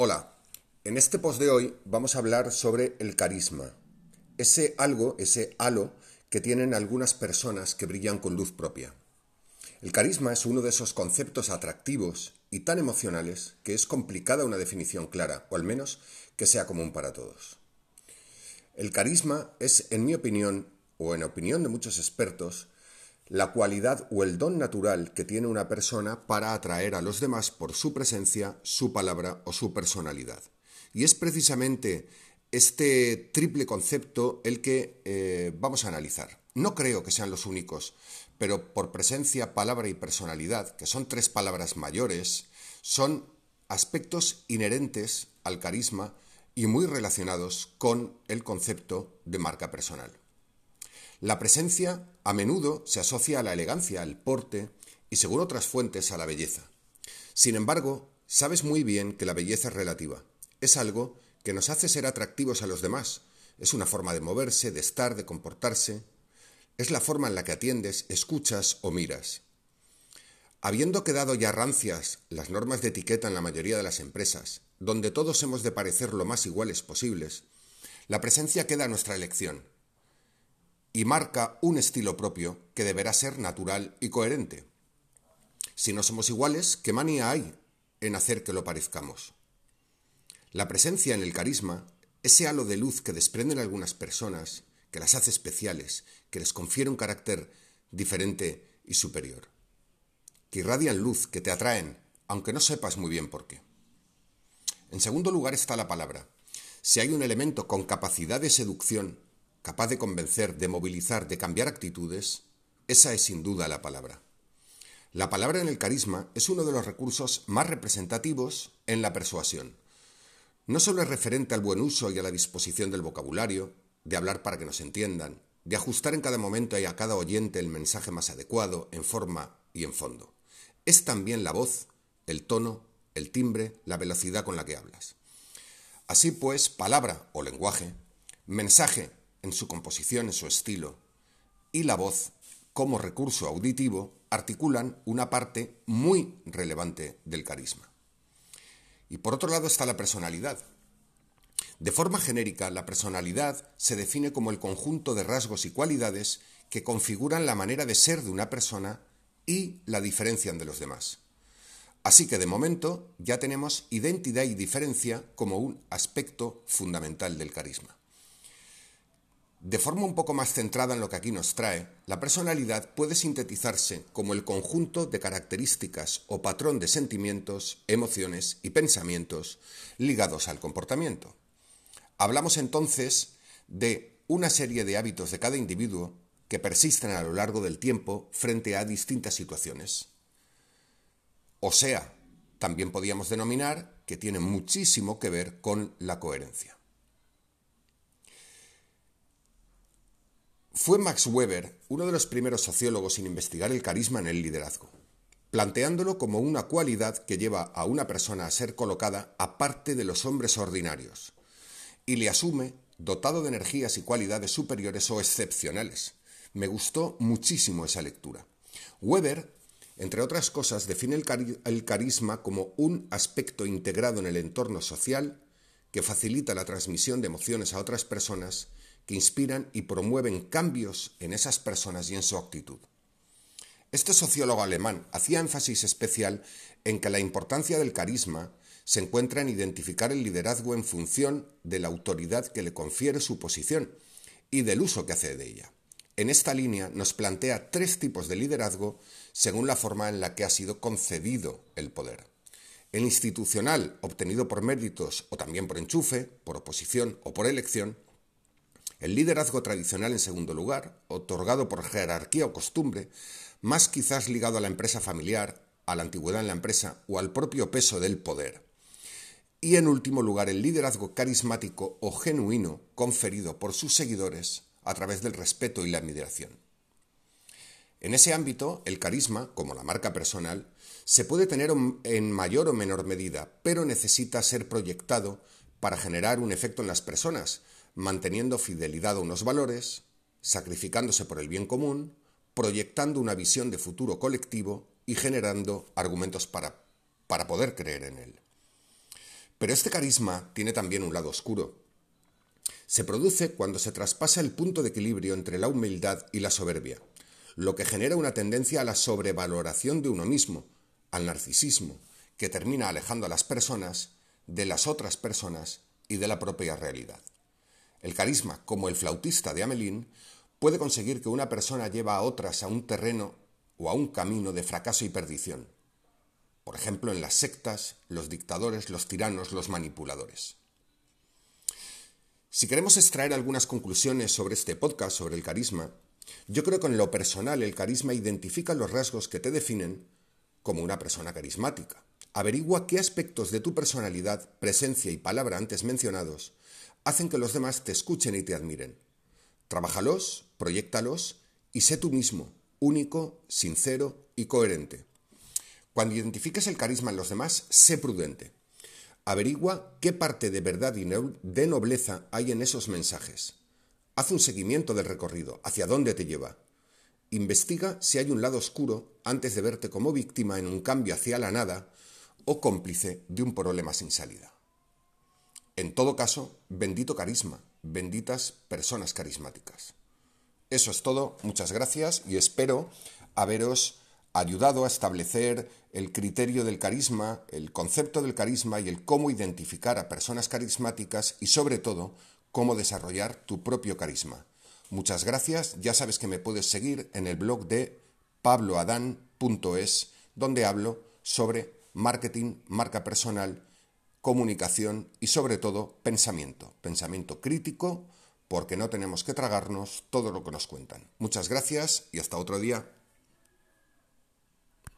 Hola, en este post de hoy vamos a hablar sobre el carisma, ese algo, ese halo que tienen algunas personas que brillan con luz propia. El carisma es uno de esos conceptos atractivos y tan emocionales que es complicada una definición clara, o al menos que sea común para todos. El carisma es, en mi opinión, o en opinión de muchos expertos, la cualidad o el don natural que tiene una persona para atraer a los demás por su presencia, su palabra o su personalidad. Y es precisamente este triple concepto el que eh, vamos a analizar. No creo que sean los únicos, pero por presencia, palabra y personalidad, que son tres palabras mayores, son aspectos inherentes al carisma y muy relacionados con el concepto de marca personal. La presencia a menudo se asocia a la elegancia, al porte y, según otras fuentes, a la belleza. Sin embargo, sabes muy bien que la belleza es relativa. Es algo que nos hace ser atractivos a los demás. Es una forma de moverse, de estar, de comportarse. Es la forma en la que atiendes, escuchas o miras. Habiendo quedado ya rancias las normas de etiqueta en la mayoría de las empresas, donde todos hemos de parecer lo más iguales posibles, la presencia queda a nuestra elección y marca un estilo propio que deberá ser natural y coherente. Si no somos iguales, ¿qué manía hay en hacer que lo parezcamos? La presencia en el carisma, ese halo de luz que desprenden algunas personas, que las hace especiales, que les confiere un carácter diferente y superior. Que irradian luz, que te atraen, aunque no sepas muy bien por qué. En segundo lugar está la palabra. Si hay un elemento con capacidad de seducción, capaz de convencer, de movilizar, de cambiar actitudes, esa es sin duda la palabra. La palabra en el carisma es uno de los recursos más representativos en la persuasión. No solo es referente al buen uso y a la disposición del vocabulario, de hablar para que nos entiendan, de ajustar en cada momento y a cada oyente el mensaje más adecuado, en forma y en fondo. Es también la voz, el tono, el timbre, la velocidad con la que hablas. Así pues, palabra o lenguaje, mensaje en su composición, en su estilo, y la voz, como recurso auditivo, articulan una parte muy relevante del carisma. Y por otro lado está la personalidad. De forma genérica, la personalidad se define como el conjunto de rasgos y cualidades que configuran la manera de ser de una persona y la diferencian de los demás. Así que de momento ya tenemos identidad y diferencia como un aspecto fundamental del carisma. De forma un poco más centrada en lo que aquí nos trae, la personalidad puede sintetizarse como el conjunto de características o patrón de sentimientos, emociones y pensamientos ligados al comportamiento. Hablamos entonces de una serie de hábitos de cada individuo que persisten a lo largo del tiempo frente a distintas situaciones. O sea, también podríamos denominar que tiene muchísimo que ver con la coherencia. Fue Max Weber uno de los primeros sociólogos en investigar el carisma en el liderazgo, planteándolo como una cualidad que lleva a una persona a ser colocada aparte de los hombres ordinarios, y le asume dotado de energías y cualidades superiores o excepcionales. Me gustó muchísimo esa lectura. Weber, entre otras cosas, define el, el carisma como un aspecto integrado en el entorno social que facilita la transmisión de emociones a otras personas que inspiran y promueven cambios en esas personas y en su actitud. Este sociólogo alemán hacía énfasis especial en que la importancia del carisma se encuentra en identificar el liderazgo en función de la autoridad que le confiere su posición y del uso que hace de ella. En esta línea nos plantea tres tipos de liderazgo según la forma en la que ha sido concedido el poder. El institucional, obtenido por méritos o también por enchufe, por oposición o por elección, el liderazgo tradicional en segundo lugar, otorgado por jerarquía o costumbre, más quizás ligado a la empresa familiar, a la antigüedad en la empresa o al propio peso del poder. Y en último lugar, el liderazgo carismático o genuino conferido por sus seguidores a través del respeto y la admiración. En ese ámbito, el carisma, como la marca personal, se puede tener en mayor o menor medida, pero necesita ser proyectado para generar un efecto en las personas, manteniendo fidelidad a unos valores, sacrificándose por el bien común, proyectando una visión de futuro colectivo y generando argumentos para, para poder creer en él. Pero este carisma tiene también un lado oscuro. Se produce cuando se traspasa el punto de equilibrio entre la humildad y la soberbia, lo que genera una tendencia a la sobrevaloración de uno mismo, al narcisismo, que termina alejando a las personas de las otras personas y de la propia realidad. El carisma, como el flautista de Amelín, puede conseguir que una persona lleve a otras a un terreno o a un camino de fracaso y perdición. Por ejemplo, en las sectas, los dictadores, los tiranos, los manipuladores. Si queremos extraer algunas conclusiones sobre este podcast, sobre el carisma, yo creo que en lo personal el carisma identifica los rasgos que te definen como una persona carismática. Averigua qué aspectos de tu personalidad, presencia y palabra antes mencionados hacen que los demás te escuchen y te admiren. Trabájalos, proyectalos y sé tú mismo, único, sincero y coherente. Cuando identifiques el carisma en los demás, sé prudente. Averigua qué parte de verdad y de nobleza hay en esos mensajes. Haz un seguimiento del recorrido, hacia dónde te lleva. Investiga si hay un lado oscuro antes de verte como víctima en un cambio hacia la nada o cómplice de un problema sin salida. En todo caso, bendito carisma, benditas personas carismáticas. Eso es todo, muchas gracias y espero haberos ayudado a establecer el criterio del carisma, el concepto del carisma y el cómo identificar a personas carismáticas y sobre todo cómo desarrollar tu propio carisma. Muchas gracias, ya sabes que me puedes seguir en el blog de pabloadan.es donde hablo sobre marketing, marca personal, comunicación y sobre todo pensamiento, pensamiento crítico, porque no tenemos que tragarnos todo lo que nos cuentan. Muchas gracias y hasta otro día.